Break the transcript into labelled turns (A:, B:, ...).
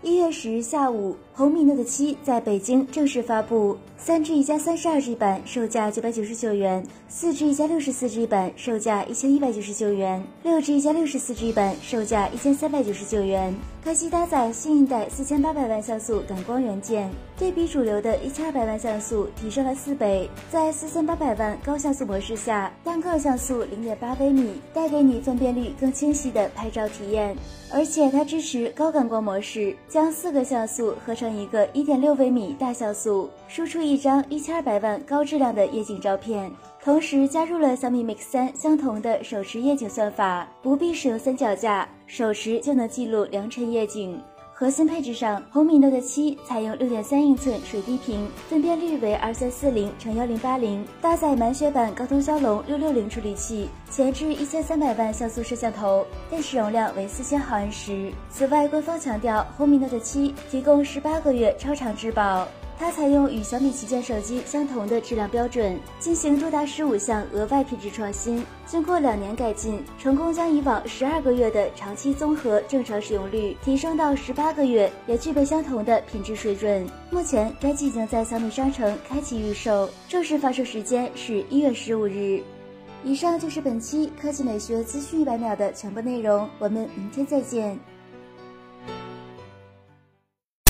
A: 一月十日下午，红米 Note 7在北京正式发布，三 G 加三十二 G 版售价九百九十九元，四 G 加六十四 G 版售价一千一百九十九元，六 G 加六十四 G 版售价一千三百九十九元。该机搭载新一代四千八百万像素感光元件，对比主流的一千二百万像素提升了四倍。在四千八百万高像素模式下，单个像素零点八微米，带给你分辨率更清晰的拍照体验。而且它支持高感光模式，将四个像素合成一个一点六微米大像素，输出一张一千二百万高质量的夜景照片。同时加入了小米 Mix 三相同的手持夜景算法，不必使用三脚架，手持就能记录良辰夜景。核心配置上，红米 Note 7采用6.3英寸水滴屏，分辨率为2340乘1080，，搭载满血版高通骁龙660处理器，前置1300万像素摄像头，电池容量为4000毫安时。此外，官方强调红米 Note 7提供18个月超长质保。它采用与小米旗舰手机相同的质量标准，进行多达十五项额外品质创新。经过两年改进，成功将以往十二个月的长期综合正常使用率提升到十八个月，也具备相同的品质水准。目前，该机已经在小米商城开启预售，正式发售时间是一月十五日。以上就是本期科技美学资讯一百秒的全部内容，我们明天再见。